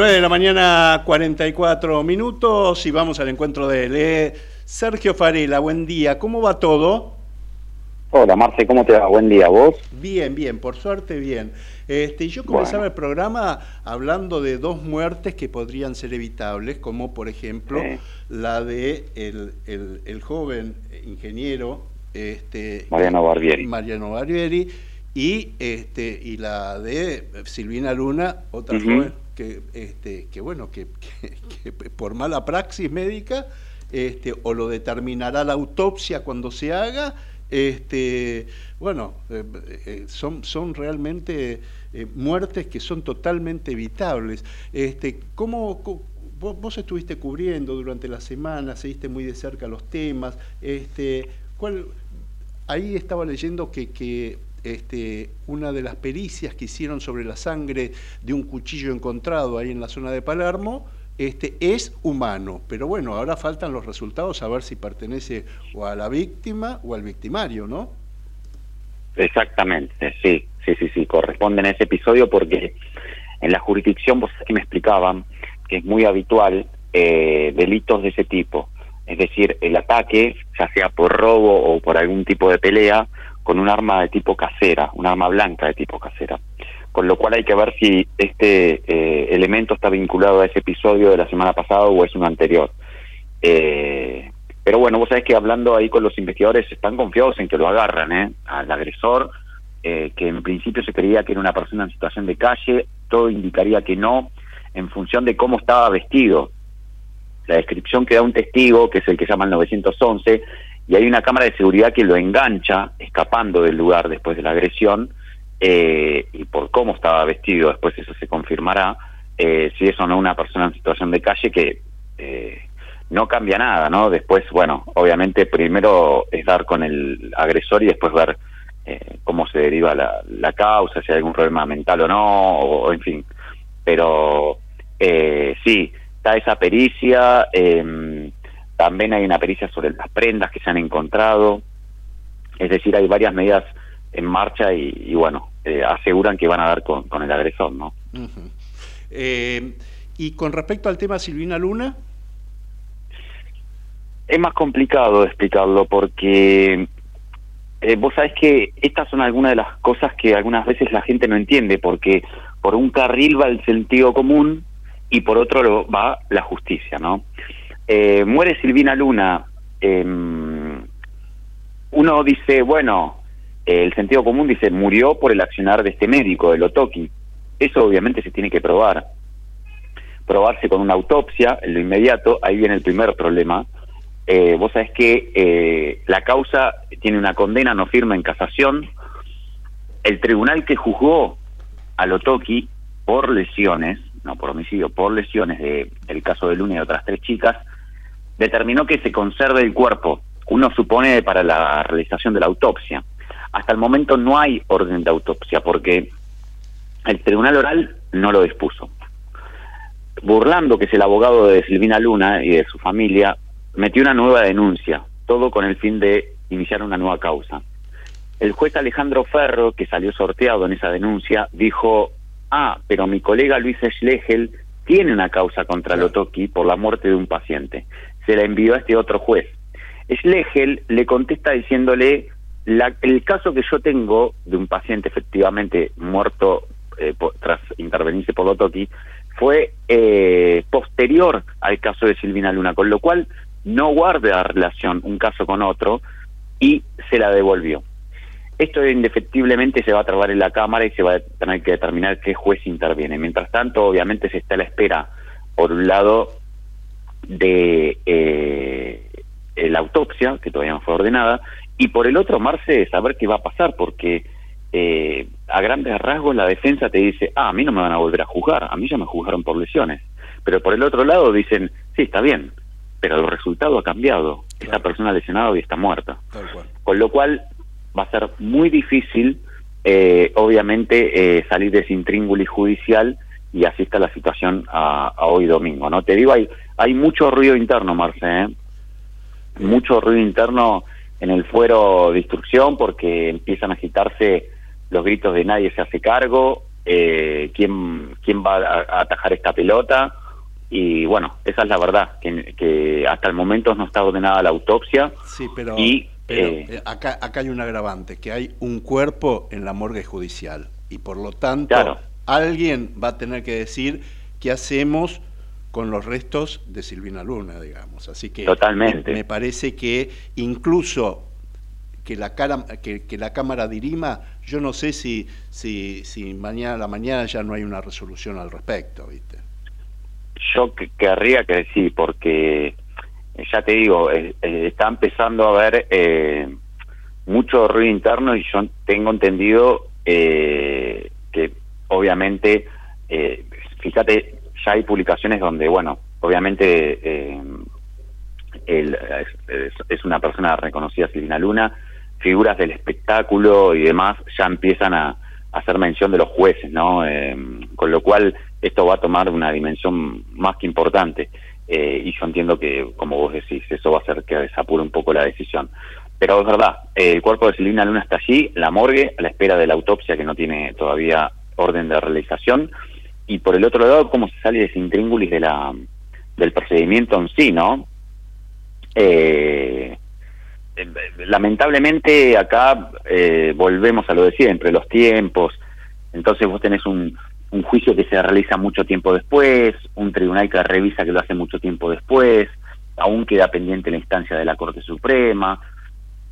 9 de la mañana, 44 minutos y vamos al encuentro de él. Eh, Sergio Farela, buen día. ¿Cómo va todo? Hola Marce, ¿cómo te va? Buen día, ¿vos? Bien, bien, por suerte bien. Este, yo comenzaba el programa hablando de dos muertes que podrían ser evitables, como por ejemplo la de el, el, el joven ingeniero este, Mariano Barbieri. Mariano Barbieri y este y la de Silvina Luna, otra joven que este que bueno que, por mala praxis médica este o lo determinará la autopsia cuando se haga este bueno eh, eh, son son realmente eh, muertes que son totalmente evitables. Este cómo, vos, estuviste cubriendo durante la semana seguiste muy de cerca los temas este ahí estaba leyendo que este, una de las pericias que hicieron sobre la sangre de un cuchillo encontrado ahí en la zona de Palermo, este, es humano, pero bueno, ahora faltan los resultados a ver si pertenece o a la víctima o al victimario, ¿no? Exactamente, sí, sí, sí, sí, corresponde en ese episodio porque en la jurisdicción, vos que me explicaban, que es muy habitual eh, delitos de ese tipo, es decir, el ataque, ya sea por robo o por algún tipo de pelea, con un arma de tipo casera, un arma blanca de tipo casera. Con lo cual hay que ver si este eh, elemento está vinculado a ese episodio de la semana pasada o es uno anterior. Eh, pero bueno, vos sabés que hablando ahí con los investigadores están confiados en que lo agarran, ¿eh? Al agresor, eh, que en principio se creía que era una persona en situación de calle, todo indicaría que no, en función de cómo estaba vestido. La descripción que da un testigo, que es el que llama el 911, y hay una cámara de seguridad que lo engancha escapando del lugar después de la agresión eh, y por cómo estaba vestido, después eso se confirmará, eh, si es o no una persona en situación de calle que eh, no cambia nada, ¿no? Después, bueno, obviamente primero es dar con el agresor y después ver cómo se deriva la, la, causa, si hay algún problema mental o no, o, en fin. Pero sí, está esa pericia. También hay una pericia sobre las prendas que se han encontrado. Es decir, hay varias medidas en marcha y, bueno, eh, aseguran que van a dar con, el agresor, ¿no? Eh, y con respecto al tema Silvina Luna. Es más complicado explicarlo porque eh, vos sabés que estas son algunas de las cosas que algunas veces la gente no entiende, porque por un carril va el sentido común y por otro va la justicia, ¿no? Eh, muere Silvina Luna, em, uno dice, bueno, el sentido común dice, murió por el accionar de este médico, de Otoki. Eso obviamente se tiene que probar. Probarse con una autopsia, en lo inmediato, ahí viene el primer problema. Eh, vos sabés que eh, la causa tiene una condena no firme en casación. El tribunal que juzgó a Lotoki por lesiones, no por homicidio, por lesiones de, del caso de Luna y otras tres chicas, determinó que se conserve el cuerpo, uno supone para la realización de la autopsia. Hasta el momento no hay orden de autopsia porque el tribunal oral no lo dispuso. Burlando, que es el abogado de Silvina Luna y de su familia, metió una nueva denuncia, todo con el fin de iniciar una nueva causa. El juez Alejandro Ferro, que salió sorteado en esa denuncia, dijo, ah, pero mi colega Luis Schlegel tiene una causa contra Lotoki por la muerte de un paciente se la envió a este otro juez. Schlegel le contesta diciéndole, la, el caso que yo tengo de un paciente efectivamente muerto eh, tras intervenirse por Lotoki fue eh, posterior al caso de Silvina Luna, con lo cual no guarda relación un caso con otro y se la devolvió. Esto indefectiblemente se va a trabar en la Cámara y se va a tener que determinar qué juez interviene. Mientras tanto, obviamente se está a la espera, por un lado, de eh, la autopsia, que todavía no fue ordenada, y por el otro, Marce, saber qué va a pasar, porque eh, a grandes rasgos la defensa te dice, ah, a mí no me van a volver a juzgar, a mí ya me juzgaron por lesiones. Pero por el otro lado dicen, sí, está bien, pero el resultado ha cambiado. Esa persona lesionada hoy está muerta. Con lo cual va a ser muy difícil, eh, obviamente, eh, salir de ese intríngulis judicial y así está la situación a, hoy domingo. no Te digo, hay, hay mucho ruido interno, Marce, ¿eh? mucho ruido interno en el fuero de instrucción porque empiezan a agitarse los gritos de nadie se hace cargo, eh, quién, quién va a, atajar esta pelota. Y bueno, esa es la verdad, que, que hasta el momento no está ordenada la autopsia. Sí, pero, y, pero, eh, eh, acá, acá hay un agravante, que hay un cuerpo en la morgue judicial. Y por lo tanto, Claro. alguien va a tener que decir qué hacemos con los restos de Silvina Luna, digamos. Así que Totalmente. Me, parece que incluso que la, cara, que, que la Cámara dirima, yo no sé si, si, si mañana a la mañana ya no hay una resolución al respecto, ¿viste? Yo que- querría que sí, porque eh, ya te digo, eh, eh, está empezando a haber eh, mucho ruido interno y yo tengo entendido eh, que obviamente, eh, fíjate, ya hay publicaciones donde, bueno, obviamente eh, él es, una persona reconocida, Silvina Luna, figuras del espectáculo y demás ya empiezan a, a hacer mención de los jueces, ¿no? Eh, con lo cual esto va a tomar una dimensión más que importante. Eh, y yo entiendo que, como vos decís, eso va a hacer que desapure un poco la decisión. Pero es verdad, eh, el cuerpo de Silvina Luna está allí, la morgue, a la espera de la autopsia que no tiene todavía orden de realización. Y por el otro lado, cómo se sale de ese intríngulis de la, del procedimiento en sí, ¿no? Eh, lamentablemente acá eh, volvemos a lo de siempre, los tiempos. Entonces vos tenés un, juicio que se realiza mucho tiempo después, un tribunal que revisa que lo hace mucho tiempo después, aún queda pendiente la instancia de la Corte Suprema.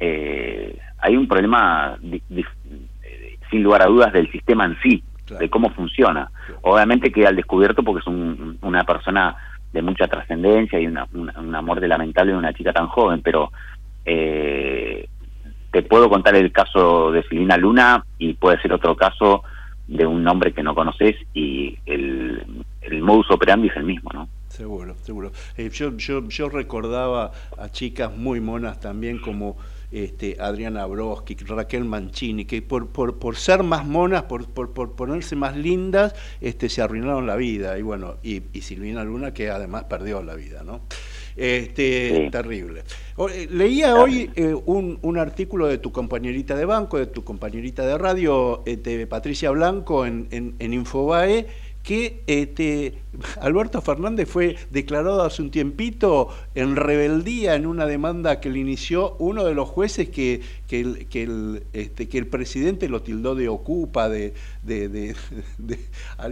Eh, hay un problema, di- eh, sin lugar a dudas, del sistema en sí, de cómo funciona. Obviamente queda al descubierto porque es un- una persona de mucha trascendencia y una, una, una muerte lamentable de una chica tan joven, pero eh, te puedo contar el caso de Silvina Luna y puede ser otro caso de un nombre que no conoces y el, el modus operandi es el mismo, ¿no? Seguro, seguro. Eh, yo, yo, yo recordaba a chicas muy monas también como este, Adriana Broski, Raquel Mancini, que por, por, por ser más monas, por, por, por ponerse más lindas, este, se arruinaron la vida. Y bueno, y, y Silvina Luna, que además perdió la vida, ¿no? Este, Terrible. Eh, Leía hoy eh, un, un artículo de tu compañerita de banco, de tu compañerita de radio, este, Patricia Blanco, en, en, en Infobae, que este, Alberto Fernández fue declarado hace un tiempito en rebeldía en una demanda que le inició uno de los jueces que, que, el, que, el, este, presidente lo tildó de ocupa de,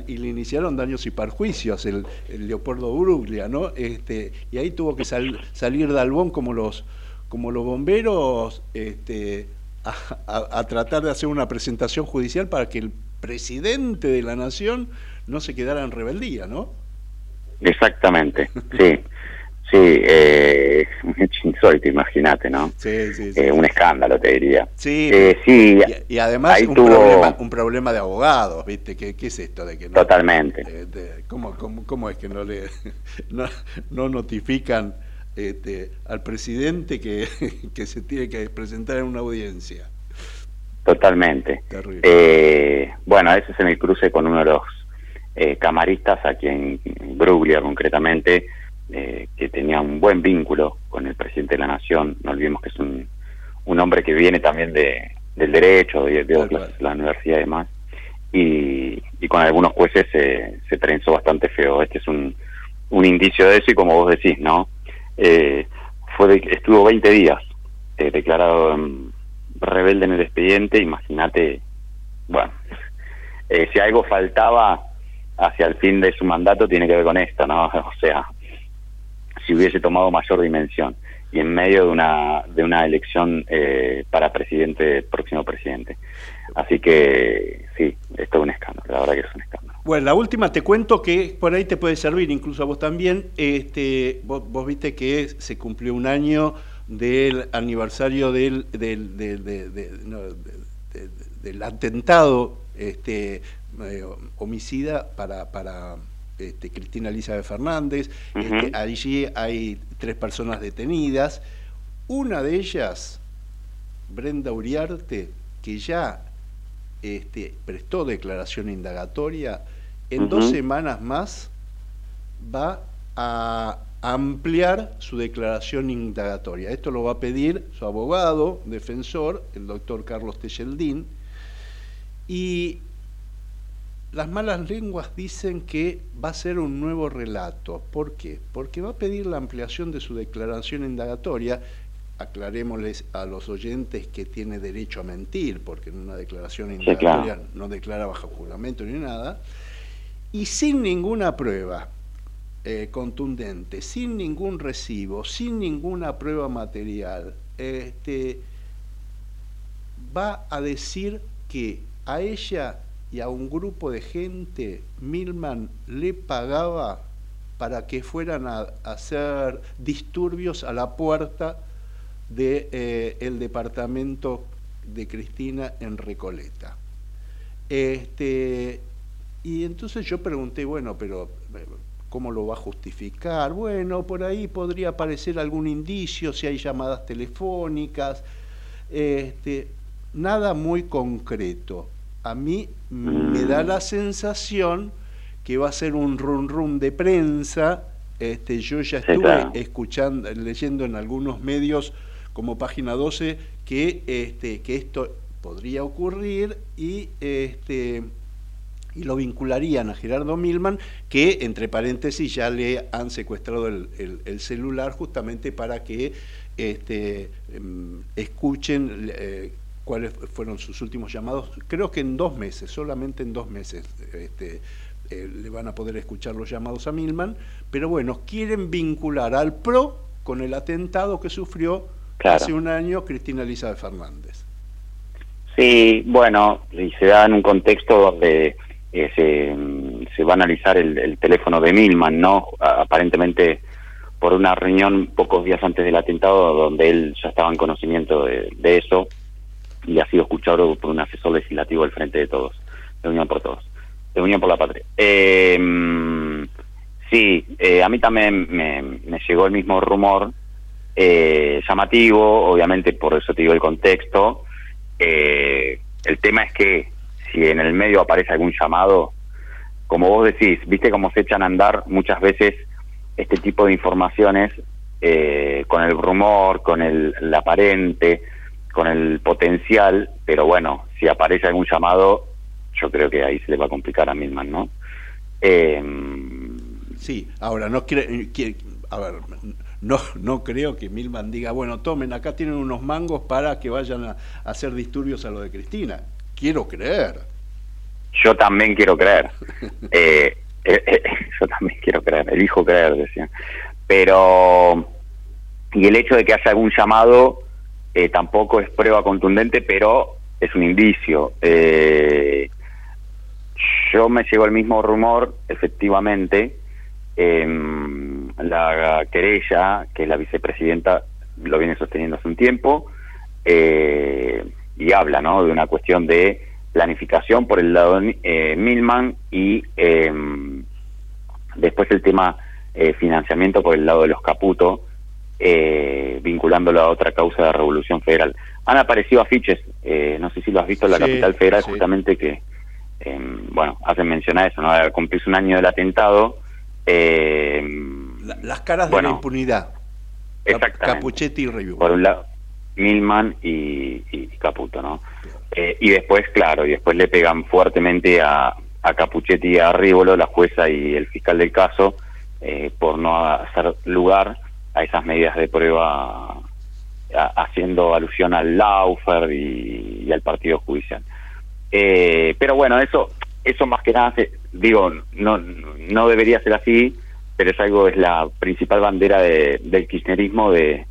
y le iniciaron daños y perjuicios, el, el Leopoldo Bruglia, ¿no? Este, y ahí tuvo que sal- salir de Albón como los, como los bomberos este, a tratar de hacer una presentación judicial para que el presidente de la nación no se quedara en rebeldía, ¿no? Exactamente, sí. Sí, eh, insólito, imagínate, ¿no? Sí, sí, sí. Eh, un escándalo, te diría. Sí, Eh, sí, y, y además un, tuvo- problema, un problema de abogados, ¿viste? ¿Qué, qué es esto de que no, Totalmente. eh, de- ¿cómo, cómo, cómo es que no le no, no notifican este, al presidente que, que se tiene que presentar en una audiencia? Totalmente. Terrible. Eh, bueno, ese es en el cruce con uno de los eh, camaristas, a quien Bruglia concretamente, eh, que tenía un buen vínculo con el presidente de la Nación. No olvidemos que es un, un hombre que viene también de, del derecho, de, de otras- la universidad y demás. Y, y con algunos jueces se, se trenzó bastante feo. Este es un, un indicio de eso y como vos decís, ¿no? Eh, fue de- estuvo 20 días eh, declarado mm, rebelde en el expediente, imagínate, bueno, eh, si algo faltaba hacia el fin de su mandato tiene que ver con esto, ¿no? O sea, si hubiese tomado mayor dimensión y en medio de una de una elección eh, para presidente, próximo presidente. Así que sí, esto es un escándalo, la verdad que es un escándalo. Bueno, la última te cuento que por ahí te puede servir, incluso a vos también. Este, vos, vos viste que se cumplió un año del aniversario del, del, del, de- de- no, de- de- del atentado este, eh, homicida para, para este, Cristina Elizabeth Fernández. Este, allí hay tres personas detenidas. Una de ellas, Brenda Uriarte, que ya este, prestó declaración indagatoria, en dos semanas más va a ampliar su declaración indagatoria. Esto lo va a pedir su abogado, defensor, el doctor Carlos Techeldín, y las malas lenguas dicen que va a ser un nuevo relato. ¿Por qué? Porque va a pedir la ampliación de su declaración indagatoria. Aclarémosles a los oyentes que tiene derecho a mentir, porque en una declaración indagatoria no declara bajo juramento ni nada. Y sin ninguna prueba eh, contundente, sin ningún recibo, sin ninguna prueba material, este, va a decir que a ella y a un grupo de gente Milman le pagaba para que fueran a, hacer disturbios a la puerta del de, eh, departamento de Cristina en Recoleta. Este, y entonces yo pregunté, bueno, pero ¿cómo lo va a justificar? Bueno, por ahí podría aparecer algún indicio, si hay llamadas telefónicas, este, nada muy concreto a mí me da la sensación que va a ser un run run de prensa. Este, yo ya estuve escuchando, leyendo en algunos medios como página 12 que, este, que esto podría ocurrir y, este, y lo vincularían a Gerardo Milman, que entre paréntesis ya le han secuestrado el, celular justamente para que este, em, escuchen. Eh, cuáles fueron sus últimos llamados. Creo que en dos meses, solamente en dos meses este, eh, le van a poder escuchar los llamados a Milman, pero bueno, quieren vincular al PRO con el atentado que sufrió hace un año Cristina Elizabeth Fernández. Sí, bueno, y se da en un contexto donde eh, se, va a analizar el, teléfono de Milman, ¿no? Aparentemente por una reunión pocos días antes del atentado donde él ya estaba en conocimiento de eso y ha sido escuchado por un asesor legislativo del Frente de Todos, de Unión por Todos, de Unión por la Patria. Eh, sí, eh, a mí también me, llegó el mismo rumor, eh, llamativo, obviamente por eso te digo el contexto. el tema es que si en el medio aparece algún llamado, como vos decís, viste cómo se echan a andar muchas veces este tipo de informaciones con el rumor, con el aparente, con el potencial, pero bueno, si aparece algún llamado, yo creo que ahí se le va a complicar a Milman, ¿no? Eh, sí, ahora no quiere, a ver, no, no creo que Milman diga, bueno, tomen, acá tienen unos mangos para que vayan a, hacer disturbios a lo de Cristina. Quiero creer. Yo también quiero creer. Eh, eh, yo también quiero creer, elijo creer, decía. Pero, y el hecho de que haya algún llamado eh, tampoco es prueba contundente, pero es un indicio. Eh, yo me llegó el mismo rumor, efectivamente, la querella, que la vicepresidenta lo viene sosteniendo hace un tiempo, eh, y habla ¿no? de una cuestión de planificación por el lado de Milman y em, después el tema financiamiento por el lado de los Caputo, eh, vinculándolo a otra causa de revolución federal. Han aparecido afiches, eh, no sé si lo has visto en la capital federal, justamente que, em, bueno, hacen mención a eso, ¿no? A cumplirse un año del atentado. Em, las caras de la impunidad. Exactamente. Capuchetti y Review. Por un lado, Milman y, Caputo, ¿no? Eh, y después, claro, y después le pegan fuertemente a, a Capuchetti y a Rívolo, la jueza y el fiscal del caso, eh, por no hacer lugar a esas medidas de prueba haciendo alusión al Laufer y, al partido judicial. Eh, pero bueno, eso eso más que nada, digo, no, no debería ser así, pero es algo, es la principal bandera del kirchnerismo, de,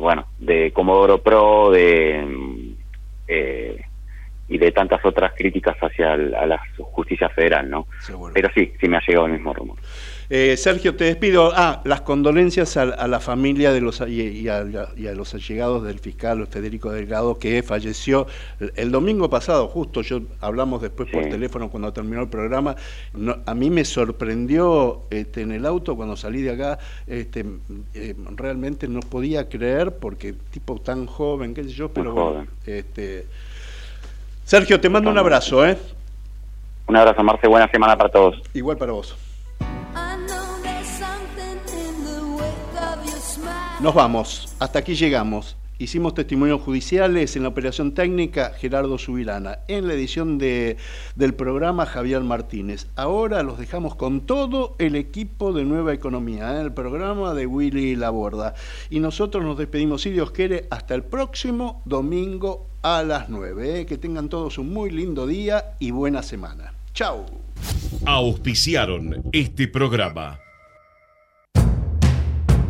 bueno, de Comodoro Pro, de eh, y de tantas otras críticas hacia la justicia federal, ¿no? Pero sí, sí me ha llegado el mismo rumor. Eh, Sergio, te despido. Ah, las condolencias a, la familia de los, y, a, los allegados del fiscal Federico Delgado que falleció el, domingo pasado, justo yo hablamos después por teléfono cuando terminó el programa. a mí me sorprendió este, en el auto cuando salí de acá, este, eh, realmente no podía creer porque tipo tan joven, qué sé yo, pero Este, Sergio, te mando un abrazo, ¿eh? Un abrazo, Marce. Buena semana para todos. Igual para vos. Nos vamos, hasta aquí llegamos. Hicimos testimonios judiciales en la operación técnica Gerardo Subirana, en la edición de, del programa Javier Martínez. Ahora los dejamos con todo el equipo de Nueva Economía, en ¿eh? el programa de Willy Laborda. Y nosotros nos despedimos, si Dios quiere, hasta el próximo domingo a las 9. ¿eh? Que tengan todos un muy lindo día y buena semana. Chao. Auspiciaron este programa.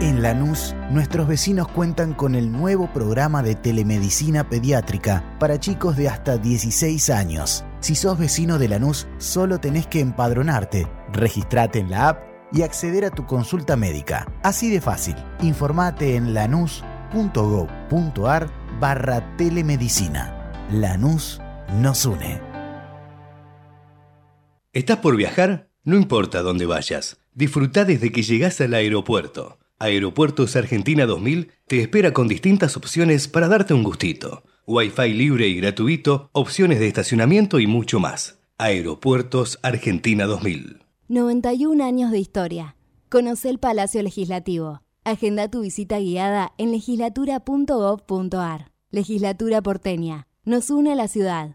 En Lanús, nuestros vecinos cuentan con el nuevo programa de telemedicina pediátrica para chicos de hasta 16 años. Si sos vecino de Lanús, solo tenés que empadronarte, registrate en la app y acceder a tu consulta médica. Así de fácil. Informate en lanús.gov.ar barra telemedicina. Lanús nos une. ¿Estás por viajar? No importa dónde vayas. Disfruta desde que llegás al aeropuerto. Aeropuertos Argentina 2000 te espera con distintas opciones para darte un gustito. Wi-Fi libre y gratuito, opciones de estacionamiento y mucho más. Aeropuertos Argentina 2000. 91 años de historia. Conoce el Palacio Legislativo. Agenda tu visita guiada en legislatura.gov.ar. Legislatura porteña. Nos une a la ciudad.